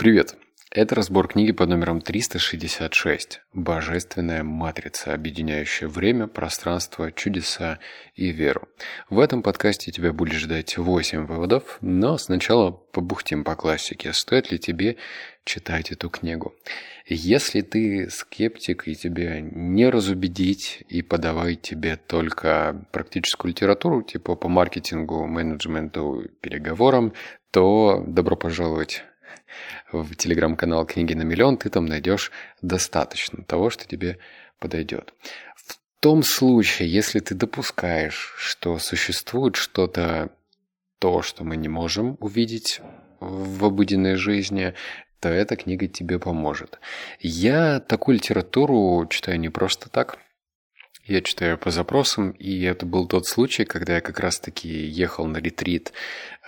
Привет! Это разбор книги под номером 366 «Божественная матрица, объединяющая время, пространство, чудеса и веру». В этом подкасте тебя будет ждать 8 выводов, но сначала побухтим по классике. Стоит ли тебе читать эту книгу? Если ты скептик и тебя не разубедить и подавать тебе только практическую литературу, типа по маркетингу, менеджменту, переговорам, то добро пожаловать в телеграм-канал «Книги на миллион», ты там найдешь достаточно того, что тебе подойдет. В том случае, если ты допускаешь, что существует что-то, то, что мы не можем увидеть в обыденной жизни, то эта книга тебе поможет. Я такую литературу читаю не просто так. Я читаю по запросам, и это был тот случай, когда я как раз-таки ехал на ретрит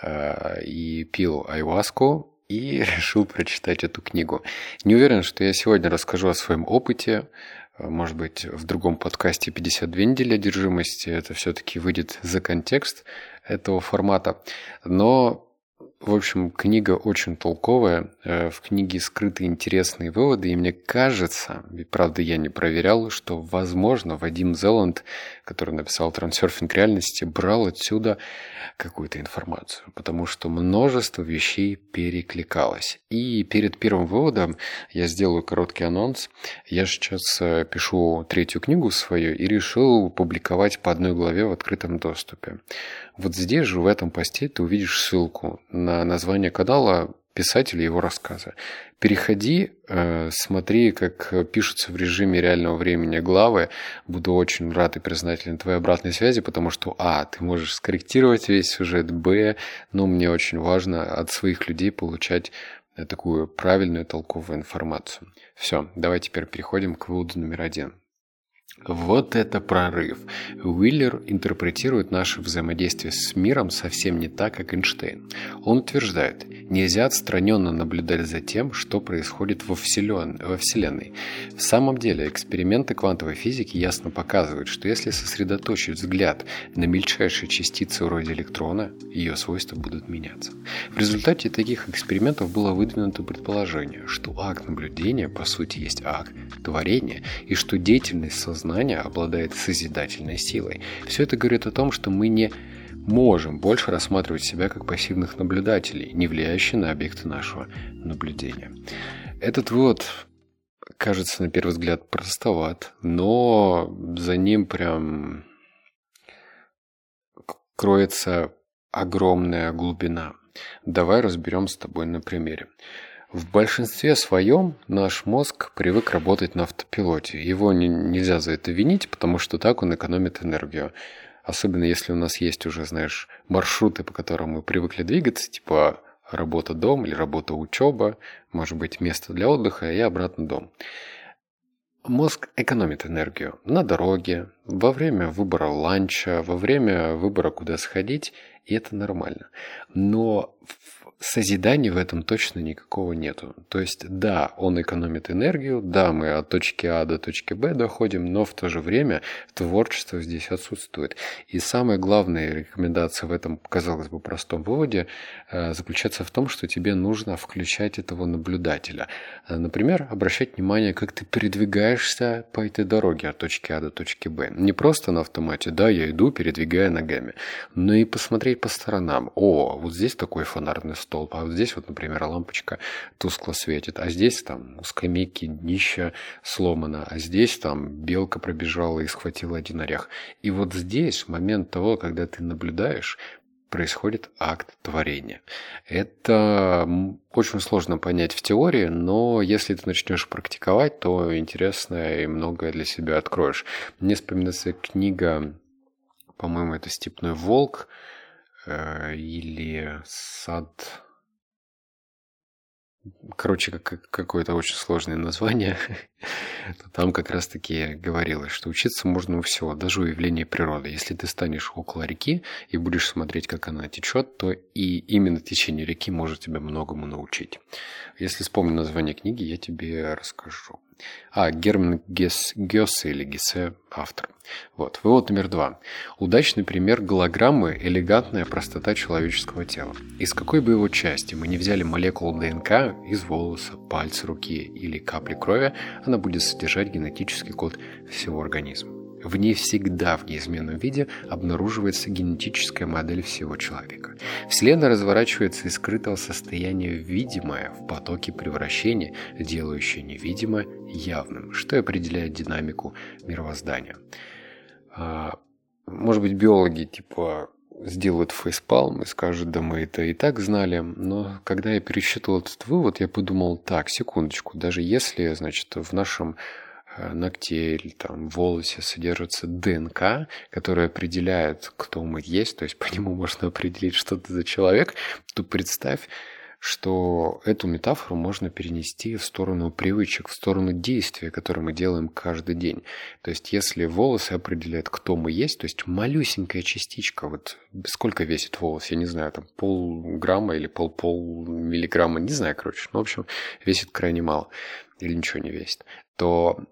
э, и пил айваску, и решил прочитать эту книгу. Не уверен, что я сегодня расскажу о своем опыте. Может быть, в другом подкасте «52 недели одержимости» это все-таки выйдет за контекст этого формата. Но в общем, книга очень толковая. Э, в книге скрыты интересные выводы, и мне кажется, правда я не проверял, что, возможно, Вадим Зеланд, который написал «Трансерфинг реальности», брал отсюда какую-то информацию, потому что множество вещей перекликалось. И перед первым выводом я сделаю короткий анонс. Я сейчас э, пишу третью книгу свою и решил публиковать по одной главе в открытом доступе. Вот здесь же, в этом посте, ты увидишь ссылку на название канала писателя его рассказа. Переходи, э, смотри, как пишутся в режиме реального времени главы. Буду очень рад и признателен твоей обратной связи, потому что, а, ты можешь скорректировать весь сюжет, б, но мне очень важно от своих людей получать э, такую правильную, толковую информацию. Все, давай теперь переходим к выводу номер один. Вот это прорыв. Уиллер интерпретирует наше взаимодействие с миром совсем не так, как Эйнштейн. Он утверждает, нельзя отстраненно наблюдать за тем, что происходит во, вселен... во Вселенной. В самом деле, эксперименты квантовой физики ясно показывают, что если сосредоточить взгляд на мельчайшие частицы вроде электрона, ее свойства будут меняться. В результате таких экспериментов было выдвинуто предположение, что акт наблюдения по сути есть акт творения, и что деятельность сознания сознание обладает созидательной силой. Все это говорит о том, что мы не можем больше рассматривать себя как пассивных наблюдателей, не влияющих на объекты нашего наблюдения. Этот вывод кажется на первый взгляд простоват, но за ним прям кроется огромная глубина. Давай разберем с тобой на примере. В большинстве своем наш мозг привык работать на автопилоте. Его не, нельзя за это винить, потому что так он экономит энергию. Особенно если у нас есть уже, знаешь, маршруты, по которым мы привыкли двигаться, типа работа-дом или работа-учеба, может быть, место для отдыха и обратно дом. Мозг экономит энергию на дороге, во время выбора ланча, во время выбора, куда сходить, и это нормально. Но созидания в этом точно никакого нету. То есть, да, он экономит энергию, да, мы от точки А до точки Б доходим, но в то же время творчество здесь отсутствует. И самая главная рекомендация в этом, казалось бы, простом выводе э, заключается в том, что тебе нужно включать этого наблюдателя. Э, например, обращать внимание, как ты передвигаешься по этой дороге от точки А до точки Б. Не просто на автомате, да, я иду, передвигая ногами, но и посмотреть по сторонам. О, вот здесь такой фонарный стол столб, а вот здесь вот, например, лампочка тускло светит, а здесь там у скамейки днище сломано, а здесь там белка пробежала и схватила один орех. И вот здесь, момент того, когда ты наблюдаешь, происходит акт творения. Это очень сложно понять в теории, но если ты начнешь практиковать, то интересное и многое для себя откроешь. Мне вспоминается книга, по-моему, это «Степной волк», э, или сад короче, как, какое-то очень сложное название. Там как раз-таки говорилось, что учиться можно у всего, даже у явления природы. Если ты станешь около реки и будешь смотреть, как она течет, то и именно течение реки может тебя многому научить. Если вспомню название книги, я тебе расскажу. А, Герман Гесс, Гессе или Гессе автор. Вот. Вывод номер два. Удачный пример голограммы – элегантная простота человеческого тела. Из какой бы его части мы не взяли молекулу ДНК из волоса, пальца, руки или капли крови, она будет содержать генетический код всего организма. В ней всегда в неизменном виде обнаруживается генетическая модель всего человека. Вселенная разворачивается из скрытого состояния в видимое в потоке превращения, делающее невидимое явным, что определяет динамику мировоздания. А, может быть, биологи типа сделают фейспалм и скажут, да мы это и так знали. Но когда я пересчитывал этот вывод, я подумал, так, секундочку, даже если, значит, в нашем ногте или там волосе содержится ДНК, которая определяет, кто мы есть, то есть по нему можно определить, что ты за человек, то представь, что эту метафору можно перенести в сторону привычек, в сторону действия, которые мы делаем каждый день. То есть, если волосы определяют, кто мы есть, то есть малюсенькая частичка, вот сколько весит волос, я не знаю, там полграмма или пол-пол миллиграмма, не знаю, короче, ну, в общем, весит крайне мало или ничего не весит, то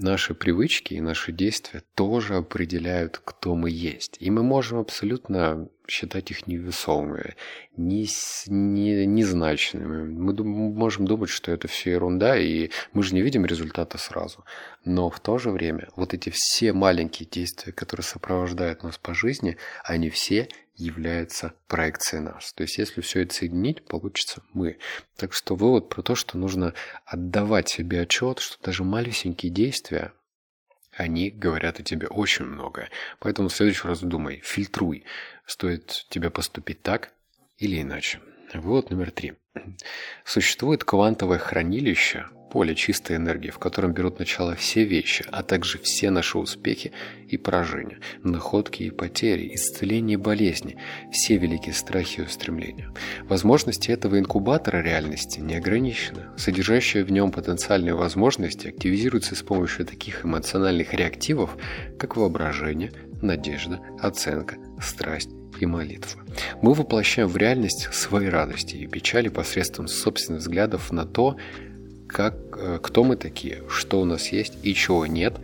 наши привычки и наши действия тоже определяют, кто мы есть. И мы можем абсолютно считать их невесомыми, не, не, незначными. Мы можем думать, что это все ерунда, и мы же не видим результата сразу. Но в то же время вот эти все маленькие действия, которые сопровождают нас по жизни, они все является проекцией нас. То есть, если все это соединить, получится мы. Так что вывод про то, что нужно отдавать себе отчет, что даже малюсенькие действия, они говорят о тебе очень многое. Поэтому в следующий раз думай, фильтруй, стоит тебе поступить так или иначе. Вывод номер три. Существует квантовое хранилище, поле чистой энергии, в котором берут начало все вещи, а также все наши успехи и поражения, находки и потери, исцеления и болезни, все великие страхи и устремления. Возможности этого инкубатора реальности не ограничены. Содержащие в нем потенциальные возможности активизируются с помощью таких эмоциональных реактивов, как воображение, надежда, оценка, страсть, и молитва. Мы воплощаем в реальность свои радости и печали посредством собственных взглядов на то, как, э, кто мы такие, что у нас есть и чего нет,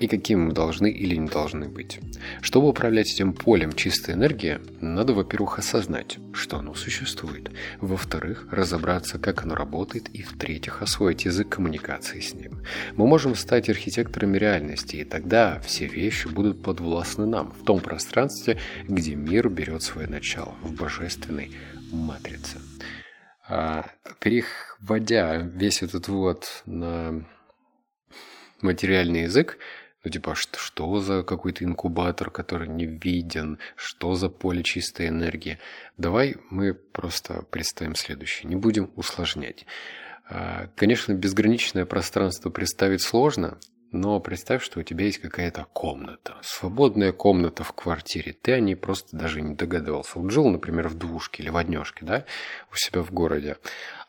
и какими мы должны или не должны быть. Чтобы управлять этим полем чистой энергии, надо, во-первых, осознать, что оно существует, во-вторых, разобраться, как оно работает, и, в-третьих, освоить язык коммуникации с ним. Мы можем стать архитекторами реальности, и тогда все вещи будут подвластны нам, в том пространстве, где мир берет свое начало, в божественной матрице. А, переводя весь этот вот на материальный язык, ну, типа, что, что за какой-то инкубатор, который не виден, что за поле чистой энергии. Давай мы просто представим следующее, не будем усложнять. А, конечно, безграничное пространство представить сложно, но представь, что у тебя есть какая-то комната, свободная комната в квартире. Ты о ней просто даже не догадывался. Вот жил, например, в двушке или в однешке, да, у себя в городе.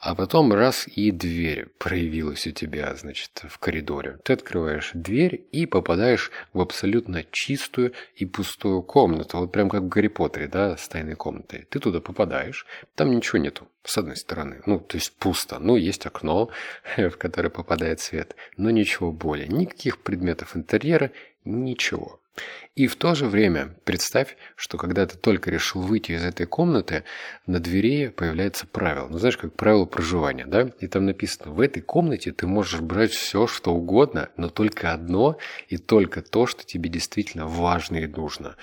А потом раз и дверь проявилась у тебя, значит, в коридоре. Ты открываешь дверь и попадаешь в абсолютно чистую и пустую комнату. Вот прям как в Гарри Поттере, да, с тайной комнатой. Ты туда попадаешь, там ничего нету, с одной стороны. Ну, то есть пусто. Ну, есть окно, в которое попадает свет, но ничего более. Никаких предметов интерьера, ничего. И в то же время представь, что когда ты только решил выйти из этой комнаты, на двери появляется правило. Ну, знаешь, как правило проживания, да? И там написано, в этой комнате ты можешь брать все, что угодно, но только одно и только то, что тебе действительно важно и нужно.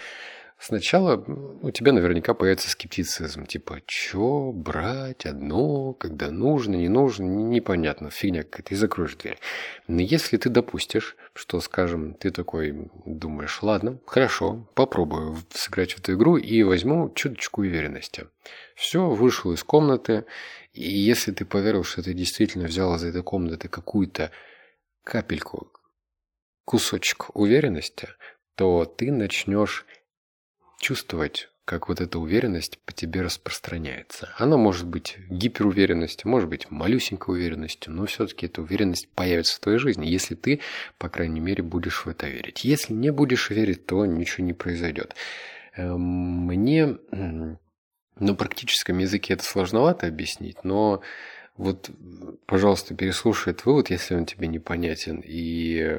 Сначала у тебя наверняка появится скептицизм, типа, что брать одно, когда нужно, не нужно, непонятно, фигня какая-то, и закроешь дверь. Но если ты допустишь, что, скажем, ты такой думаешь, ладно, хорошо, попробую сыграть в эту игру и возьму чуточку уверенности. Все, вышел из комнаты, и если ты поверил, что ты действительно взял из этой комнаты какую-то капельку, кусочек уверенности, то ты начнешь чувствовать, как вот эта уверенность по тебе распространяется. Она может быть гиперуверенностью, может быть малюсенькой уверенностью, но все-таки эта уверенность появится в твоей жизни, если ты, по крайней мере, будешь в это верить. Если не будешь верить, то ничего не произойдет. Эм, мне на практическом языке это сложновато объяснить, но Вот, пожалуйста, переслушай этот вывод, если он тебе непонятен, и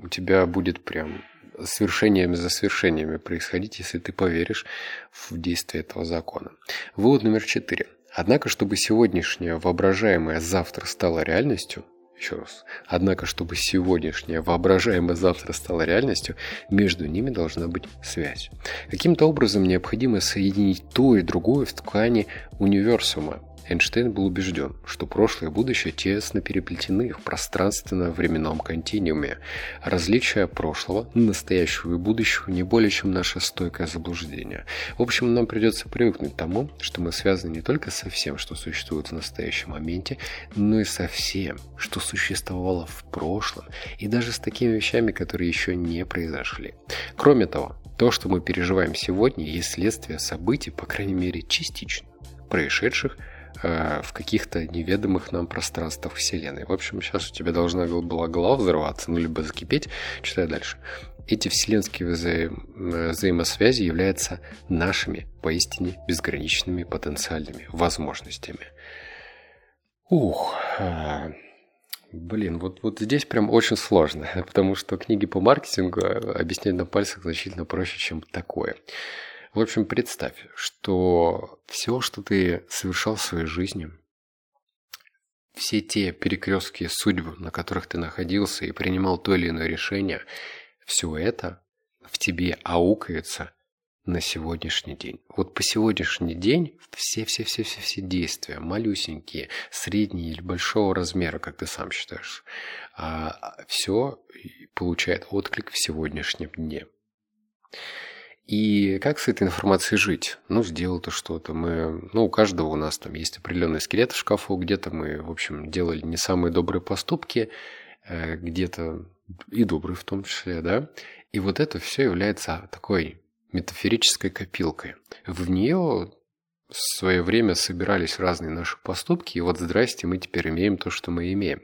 у тебя будет прям свершениями за свершениями происходить, если ты поверишь в действие этого закона. Вывод номер четыре. Однако, чтобы сегодняшнее воображаемое завтра стало реальностью, еще раз. Однако, чтобы сегодняшнее воображаемое завтра стало реальностью, между ними должна быть связь. Каким-то образом необходимо соединить то и другое в ткани универсума, Эйнштейн был убежден, что прошлое и будущее тесно переплетены в пространственно-временном континууме. Различия прошлого, настоящего и будущего не более чем наше стойкое заблуждение. В общем, нам придется привыкнуть к тому, что мы связаны не только со всем, что существует в настоящем моменте, но и со всем, что существовало в прошлом, и даже с такими вещами, которые еще не произошли. Кроме того, то, что мы переживаем сегодня, есть следствие событий, по крайней мере, частично, происшедших Э, в каких-то неведомых нам пространствах Вселенной. В общем, сейчас у тебя должна была голова взорваться, ну, либо закипеть. Читай дальше. Эти вселенские взаим... Э, взаимосвязи являются нашими, поистине безграничными потенциальными возможностями. Ух, а, Блин, вот, вот здесь прям очень сложно, потому что книги по маркетингу э, объяснять на пальцах значительно проще, чем такое. В общем, представь, что все, что ты совершал в своей жизни, все те перекрестки судьбы, на которых ты находился и принимал то или иное решение, все это в тебе аукается на сегодняшний день. Вот по сегодняшний день все-все-все-все-все действия, малюсенькие, средние или большого размера, как ты сам считаешь, а все получает отклик в сегодняшнем дне. И как с этой информацией жить? Ну, сделал ты что-то. Мы, ну, у каждого у нас там есть определенный скелет в шкафу. Где-то мы, в общем, делали не самые добрые поступки, э, где-то и добрые в том числе, да. И вот это все является такой метафорической копилкой. В нее в свое время собирались разные наши поступки, и вот здрасте, мы теперь имеем то, что мы имеем.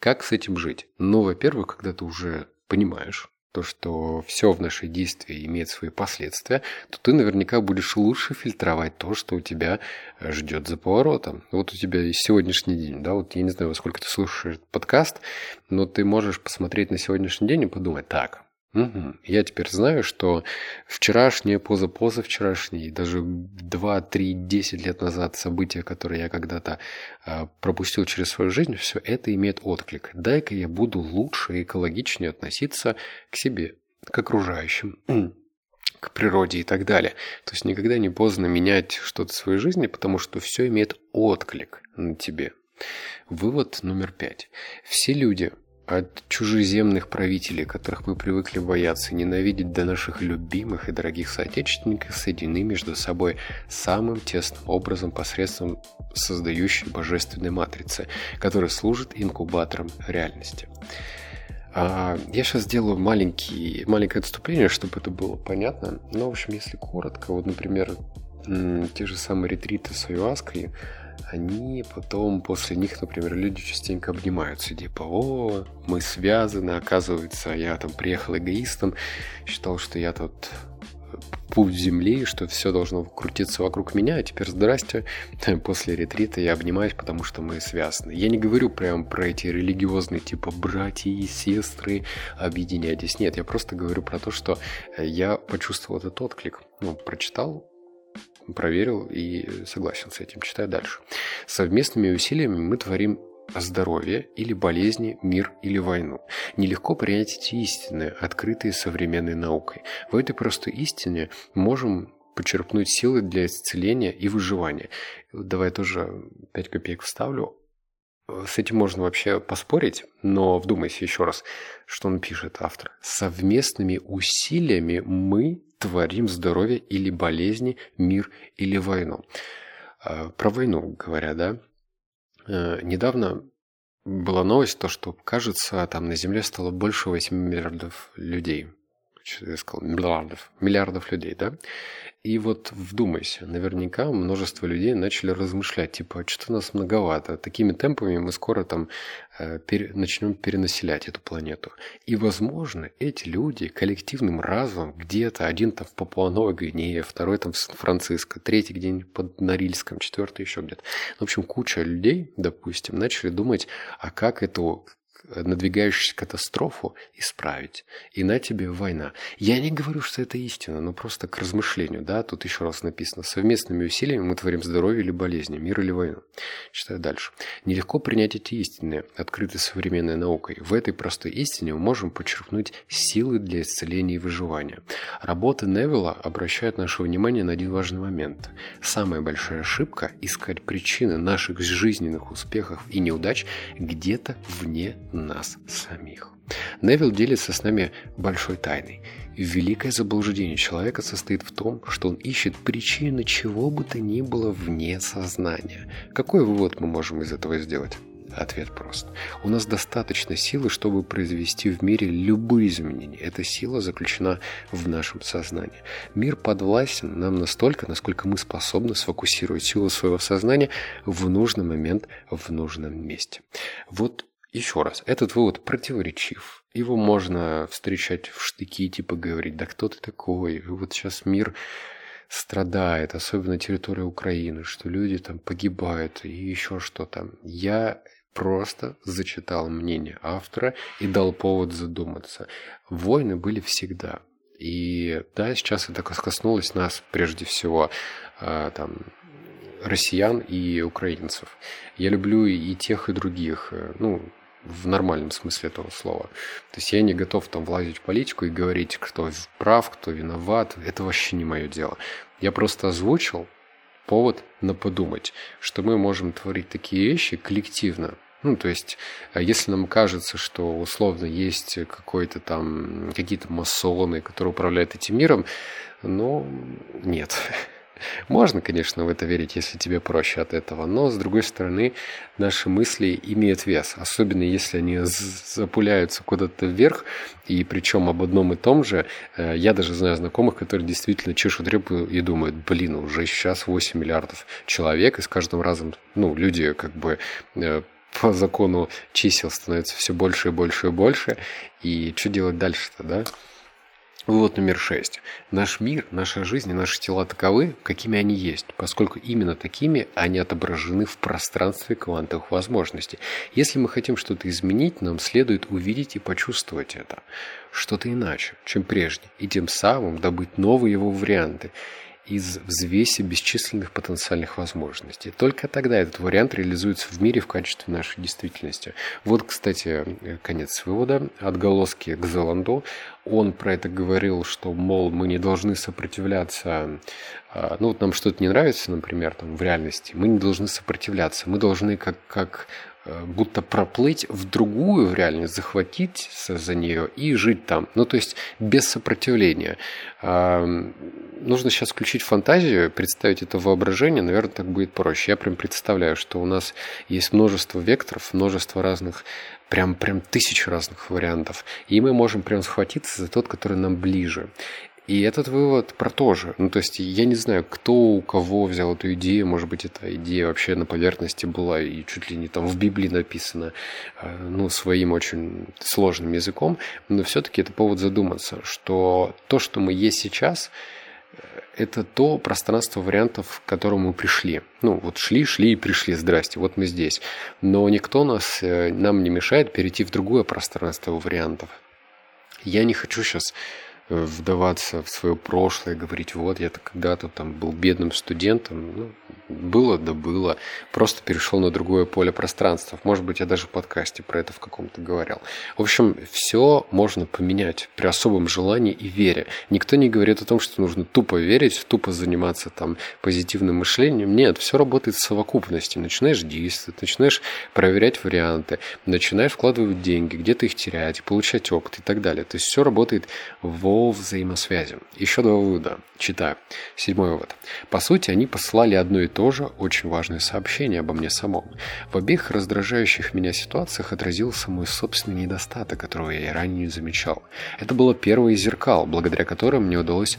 Как с этим жить? Ну, во-первых, когда ты уже понимаешь, то, что все в нашей действии имеет свои последствия, то ты наверняка будешь лучше фильтровать то, что у тебя э, ждет за поворотом. Вот у тебя сегодняшний день, да, вот я не знаю, во сколько ты слушаешь подкаст, но ты можешь посмотреть на сегодняшний день и подумать, так, Угу. Я теперь знаю, что вчерашнее, позапозавчерашнее, даже 2, 3, 10 лет назад события, которые я когда-то э, пропустил через свою жизнь, все это имеет отклик. Дай-ка я буду лучше и экологичнее относиться к себе, к окружающим, к природе и так далее. То есть никогда не поздно менять что-то в своей жизни, потому что все имеет отклик на тебе. Вывод номер пять. Все люди от чужеземных правителей, которых мы привыкли бояться и ненавидеть до наших любимых и дорогих соотечественников, соединены между собой самым тесным образом посредством создающей божественной матрицы, которая служит инкубатором реальности. А, я сейчас сделаю маленький, маленькое отступление, чтобы это было понятно. Но, в общем, если коротко, вот, например, те же самые ретриты с аюаской, они потом после них, например, люди частенько обнимаются, типа, о, мы связаны, оказывается, я там приехал эгоистом, считал, что я тут путь земли, что все должно крутиться вокруг меня, а теперь здрасте, после ретрита я обнимаюсь, потому что мы связаны. Я не говорю прям про эти религиозные, типа, братья и сестры, объединяйтесь. Нет, я просто говорю про то, что я почувствовал этот отклик. Ну, прочитал, проверил и согласен с этим. Читаю дальше. Совместными усилиями мы творим здоровье или болезни, мир или войну. Нелегко принять эти истины, открытые современной наукой. В этой простой истине можем почерпнуть силы для исцеления и выживания. Давай тоже 5 копеек вставлю. С этим можно вообще поспорить, но вдумайся еще раз, что он пишет, автор. Совместными усилиями мы творим здоровье или болезни, мир или войну. А, про войну говоря, да. Э, недавно была новость, то, что, кажется, там на Земле стало больше 8 миллиардов людей. Я сказал, миллиардов, миллиардов людей, да? И вот вдумайся, наверняка множество людей начали размышлять, типа, а что-то нас многовато, такими темпами мы скоро там э, пере, начнем перенаселять эту планету. И, возможно, эти люди коллективным разумом где-то, один там в Папуа-Новой Гвинее, второй там в Сан-Франциско, третий где-нибудь под Норильском, четвертый еще где-то. В общем, куча людей, допустим, начали думать, а как эту надвигающуюся катастрофу исправить. И на тебе война. Я не говорю, что это истина, но просто к размышлению. Да? Тут еще раз написано. Совместными усилиями мы творим здоровье или болезни, мир или войну. Читаю дальше. Нелегко принять эти истины, открытые современной наукой. В этой простой истине мы можем подчеркнуть силы для исцеления и выживания. Работа Невилла обращает наше внимание на один важный момент. Самая большая ошибка – искать причины наших жизненных успехов и неудач где-то вне нас самих. Невилл делится с нами большой тайной. Великое заблуждение человека состоит в том, что он ищет причины чего бы то ни было вне сознания. Какой вывод мы можем из этого сделать? Ответ прост. У нас достаточно силы, чтобы произвести в мире любые изменения. Эта сила заключена в нашем сознании. Мир подвластен нам настолько, насколько мы способны сфокусировать силу своего сознания в нужный момент в нужном месте. Вот еще раз, этот вывод противоречив. Его можно встречать в штыки, типа говорить, да кто ты такой? Вот сейчас мир страдает, особенно территория Украины, что люди там погибают и еще что-то. Я просто зачитал мнение автора и дал повод задуматься. Войны были всегда. И да, сейчас это коснулось нас прежде всего, а, там, россиян и украинцев. Я люблю и тех, и других. Ну, в нормальном смысле этого слова. То есть я не готов там влазить в политику и говорить, кто прав, кто виноват. Это вообще не мое дело. Я просто озвучил повод на подумать, что мы можем творить такие вещи коллективно. Ну, то есть, а если нам кажется, что условно есть какой-то там, какие-то масоны, которые управляют этим миром, ну, нет. Можно, конечно, в это верить, если тебе проще от этого, но, с другой стороны, наши мысли имеют вес, особенно если они запуляются куда-то вверх, и причем об одном и том же. Э, я даже знаю знакомых, которые действительно чешут репу и думают, блин, уже сейчас 8 миллиардов человек, и с каждым разом, ну, люди как бы э, по закону чисел становится все больше и больше и больше, и что делать дальше-то, да? Вывод номер шесть. Наш мир, наша жизнь и наши тела таковы, какими они есть, поскольку именно такими они отображены в пространстве квантовых возможностей. Если мы хотим что-то изменить, нам следует увидеть и почувствовать это. Что-то иначе, чем прежде, и тем самым добыть новые его варианты из взвеси бесчисленных потенциальных возможностей. Только тогда этот вариант реализуется в мире в качестве нашей действительности. Вот, кстати, конец вывода. Отголоски к Зеланду. Он про это говорил, что, мол, мы не должны сопротивляться а, ну вот нам что-то не нравится, например, там в реальности, мы не должны сопротивляться, мы должны как, как Э, будто проплыть в другую реальность, захватить за нее и жить там. Ну, то есть без сопротивления. Нужно сейчас включить фантазию, представить это воображение, наверное, так будет проще. Я прям представляю, что у нас есть множество векторов, множество разных, прям, прям тысяч разных вариантов. И мы можем прям схватиться за тот, который нам ближе. И этот вывод про то же. Ну, то есть, я не знаю, кто у кого взял эту идею. Может быть, эта идея вообще на поверхности была и чуть ли не там в Библии написана, э, ну, своим очень сложным языком. Но все-таки это повод задуматься, что то, что мы есть сейчас, э, это то пространство вариантов, к которому мы пришли. Ну, вот шли, шли и пришли, здрасте, вот мы здесь. Но никто нас, э, нам не мешает перейти в другое пространство вариантов. Я не хочу сейчас вдаваться в свое прошлое, говорить, вот я когда-то там был бедным студентом, ну, было да было, просто перешел на другое поле пространства. Может быть, я даже в подкасте про это в каком-то говорил. В общем, все можно поменять при особом желании и вере. Никто не говорит о том, что нужно тупо верить, тупо заниматься там позитивным мышлением. Нет, все работает в совокупности. Начинаешь действовать, начинаешь проверять варианты, начинаешь вкладывать деньги, где-то их терять, получать опыт и так далее. То есть все работает во взаимосвязи. Еще два вывода. Читаю. Седьмой вывод. По сути, они посылали одно одно и то же очень важное сообщение обо мне самом. В обеих раздражающих меня ситуациях отразился мой собственный недостаток, которого я ранее не замечал. Это было первое из зеркал, благодаря которым мне удалось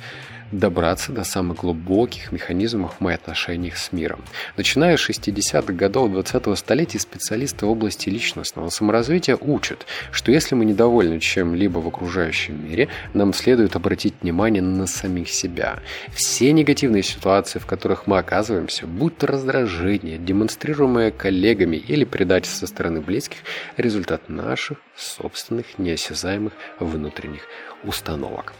добраться до самых глубоких механизмов в моих отношениях с миром. Начиная с 60-х годов 20-го столетия специалисты в области личностного саморазвития учат, что если мы недовольны чем-либо в окружающем мире, нам следует обратить внимание на самих себя. Все негативные ситуации, в которых мы оказываемся, будь то раздражение, демонстрируемое коллегами или предательство со стороны близких, результат наших собственных неосязаемых внутренних установок.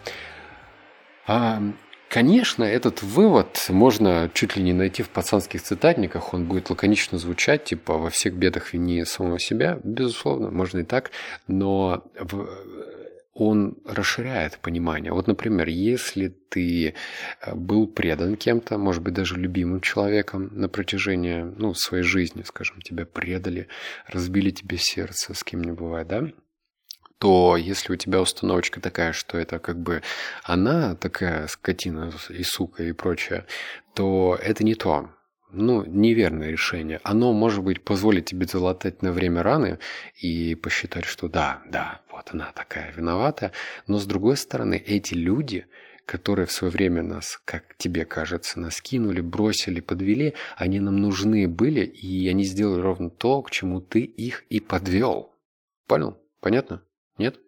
А, конечно, этот вывод можно чуть ли не найти в пацанских цитатниках, он будет лаконично звучать, типа «во всех бедах вини самого себя», безусловно, можно и так, но в, он расширяет понимание. Вот, например, если ты э, был предан кем-то, может быть, даже любимым человеком на протяжении ну, своей жизни, скажем, тебя предали, разбили тебе сердце, с кем не бывает, да? То если у тебя установочка такая, что это как бы она такая скотина и сука и прочее, то это не то. Ну, неверное решение. Оно, может быть, позволит тебе залатать на время раны и посчитать, что да, да, вот она такая виновата. Но с другой стороны, эти люди, которые в свое время нас, как тебе кажется, нас кинули, бросили, подвели, они нам нужны были, и они сделали ровно то, к чему ты их и подвел. Понял? Понятно? Нет?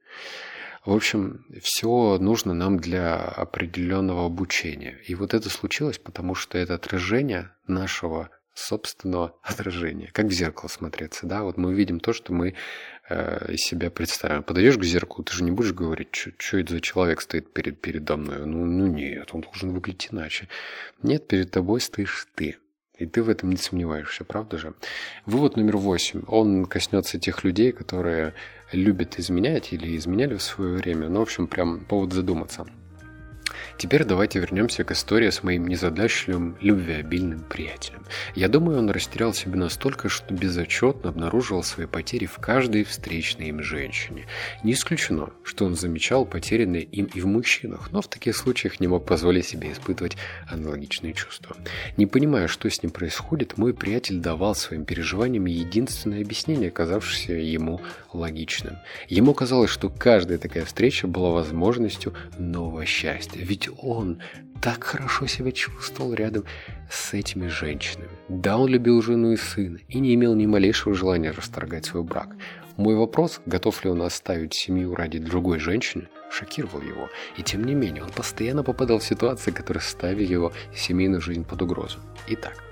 В общем, все нужно нам для определенного обучения. И вот это случилось, потому что это отражение нашего собственного отражения. Как в зеркало смотреться, да? Вот мы видим то, что мы э, из себя представим. Подойдешь к зеркалу, ты же не будешь говорить, что это за человек стоит перед, передо мной. Ну, ну нет, он должен выглядеть иначе. Нет, перед тобой стоишь ты. И ты в этом не сомневаешься, правда же? Вывод номер восемь. Он коснется тех людей, которые любят изменять или изменяли в свое время. Ну, в общем, прям повод задуматься. Теперь давайте вернемся к истории с моим незадачливым, любвеобильным приятелем. Я думаю, он растерял себя настолько, что безотчетно обнаруживал свои потери в каждой встречной им женщине. Не исключено, что он замечал потерянные им и в мужчинах, но в таких случаях не мог позволить себе испытывать аналогичные чувства. Не понимая, что с ним происходит, мой приятель давал своим переживаниям единственное объяснение, казавшееся ему логичным. Ему казалось, что каждая такая встреча была возможностью нового счастья, ведь он так хорошо себя чувствовал рядом с этими женщинами. Да, он любил жену и сына и не имел ни малейшего желания расторгать свой брак. Мой вопрос, готов ли он оставить семью ради другой женщины, шокировал его. И тем не менее, он постоянно попадал в ситуации, которые ставили его семейную жизнь под угрозу. Итак,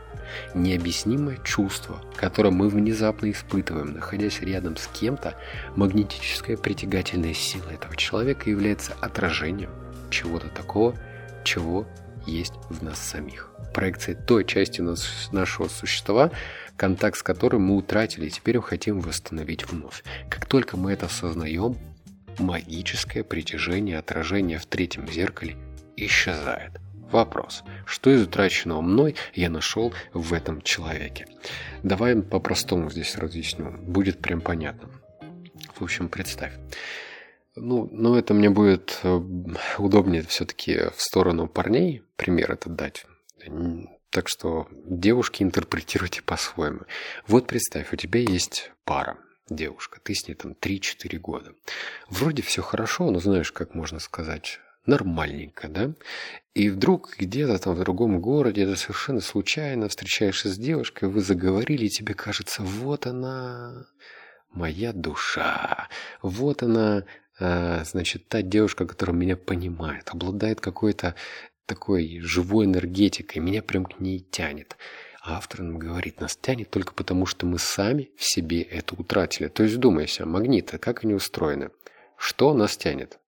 необъяснимое чувство, которое мы внезапно испытываем, находясь рядом с кем-то, магнетическая притягательная сила этого человека является отражением чего-то такого, чего есть в нас самих. Проекция той части нас, нашего существа, контакт с которым мы утратили и теперь хотим восстановить вновь. Как только мы это осознаем, магическое притяжение отражения в третьем зеркале исчезает. Вопрос. Что из утраченного мной я нашел в этом человеке? Давай по-простому здесь разъясню. Будет прям понятно. В общем, представь. Ну, ну, это мне будет э, удобнее все-таки в сторону парней пример этот дать. Так что девушки интерпретируйте по-своему. Вот представь, у тебя есть пара, девушка, ты с ней там 3-4 года. Вроде все хорошо, но знаешь, как можно сказать, нормальненько, да? И вдруг где-то там в другом городе, это совершенно случайно, встречаешься с девушкой, вы заговорили, и тебе кажется, вот она, моя душа, вот она, значит, та девушка, которая меня понимает, обладает какой-то такой живой энергетикой, меня прям к ней тянет. А автор нам говорит, нас тянет только потому, что мы сами в себе это утратили. То есть думайся, магниты, как они устроены? Что нас тянет?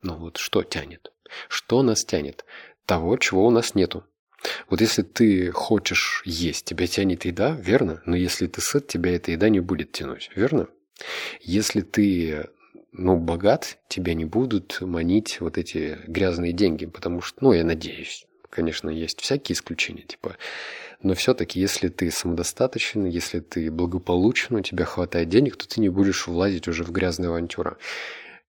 Ну вот что тянет? Что нас тянет? Того, чего у нас нету. Вот если ты хочешь есть, тебя тянет еда, верно? Но если ты сыт, тебя эта еда не будет тянуть, верно? Если ты ну, богат, тебя не будут манить вот эти грязные деньги, потому что, ну, я надеюсь, конечно, есть всякие исключения, типа, но все-таки, если ты самодостаточен, если ты благополучен, у тебя хватает денег, то ты не будешь влазить уже в грязные авантюры.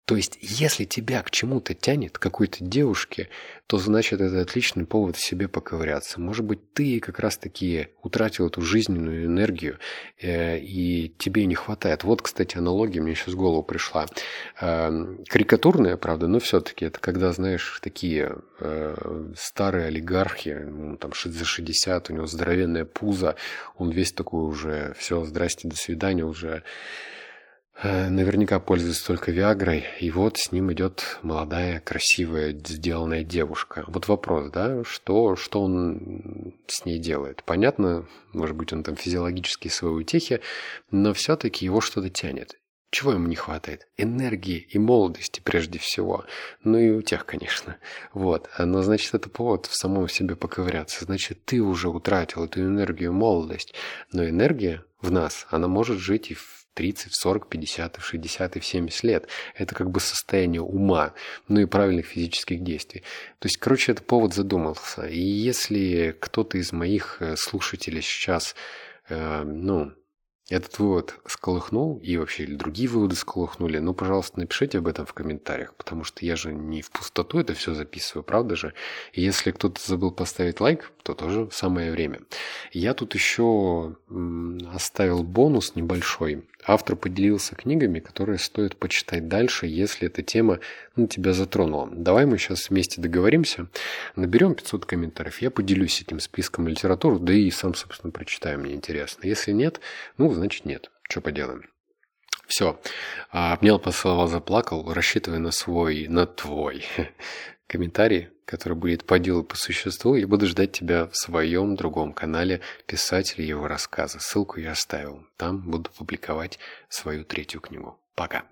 То есть, если тебя к чему-то тянет, к какой-то девушке, то значит это отличный повод в себе поковыряться. Может быть, ты как раз-таки утратил эту жизненную энергию, э, и тебе не хватает. Вот, кстати, аналогия мне сейчас в голову пришла. Э, карикатурная, правда, но все-таки это когда, знаешь, такие э, старые олигархи, ну, там за 60, у него здоровенное пузо, он весь такой уже, все, здрасте, до свидания, уже наверняка пользуется только Виагрой, и вот с ним идет молодая, красивая, сделанная девушка. Вот вопрос, да, что, что он с ней делает? Понятно, может быть, он там физиологически свои утехи, но все-таки его что-то тянет. Чего ему не хватает? Энергии и молодости прежде всего. Ну и у тех, конечно. Вот. Но значит, это повод в самом себе поковыряться. Значит, ты уже утратил эту энергию, молодость. Но энергия в нас, она может жить и в 30, 40, 50, 60 и в 70 лет. Это как бы состояние ума, ну и правильных физических действий. То есть, короче, это повод задумался. И если кто-то из моих э, слушателей сейчас, э, ну, этот вывод сколыхнул, и вообще или другие выводы сколыхнули, ну, пожалуйста, напишите об этом в комментариях, потому что я же не в пустоту это все записываю, правда же? И если кто-то забыл поставить лайк, то тоже самое время. Я тут еще оставил бонус небольшой. Автор поделился книгами, которые стоит почитать дальше, если эта тема ну, тебя затронула. Давай мы сейчас вместе договоримся, наберем 500 комментариев, я поделюсь этим списком литературы, да и сам, собственно, прочитаю, мне интересно. Если нет, ну, значит нет. Что поделаем. Все. А, обнял, поцеловал, заплакал, рассчитывая на свой, на твой комментарий, который будет по делу по существу, и буду ждать тебя в своем другом канале писателя его рассказа. Ссылку я оставил. Там буду публиковать свою третью книгу. Пока.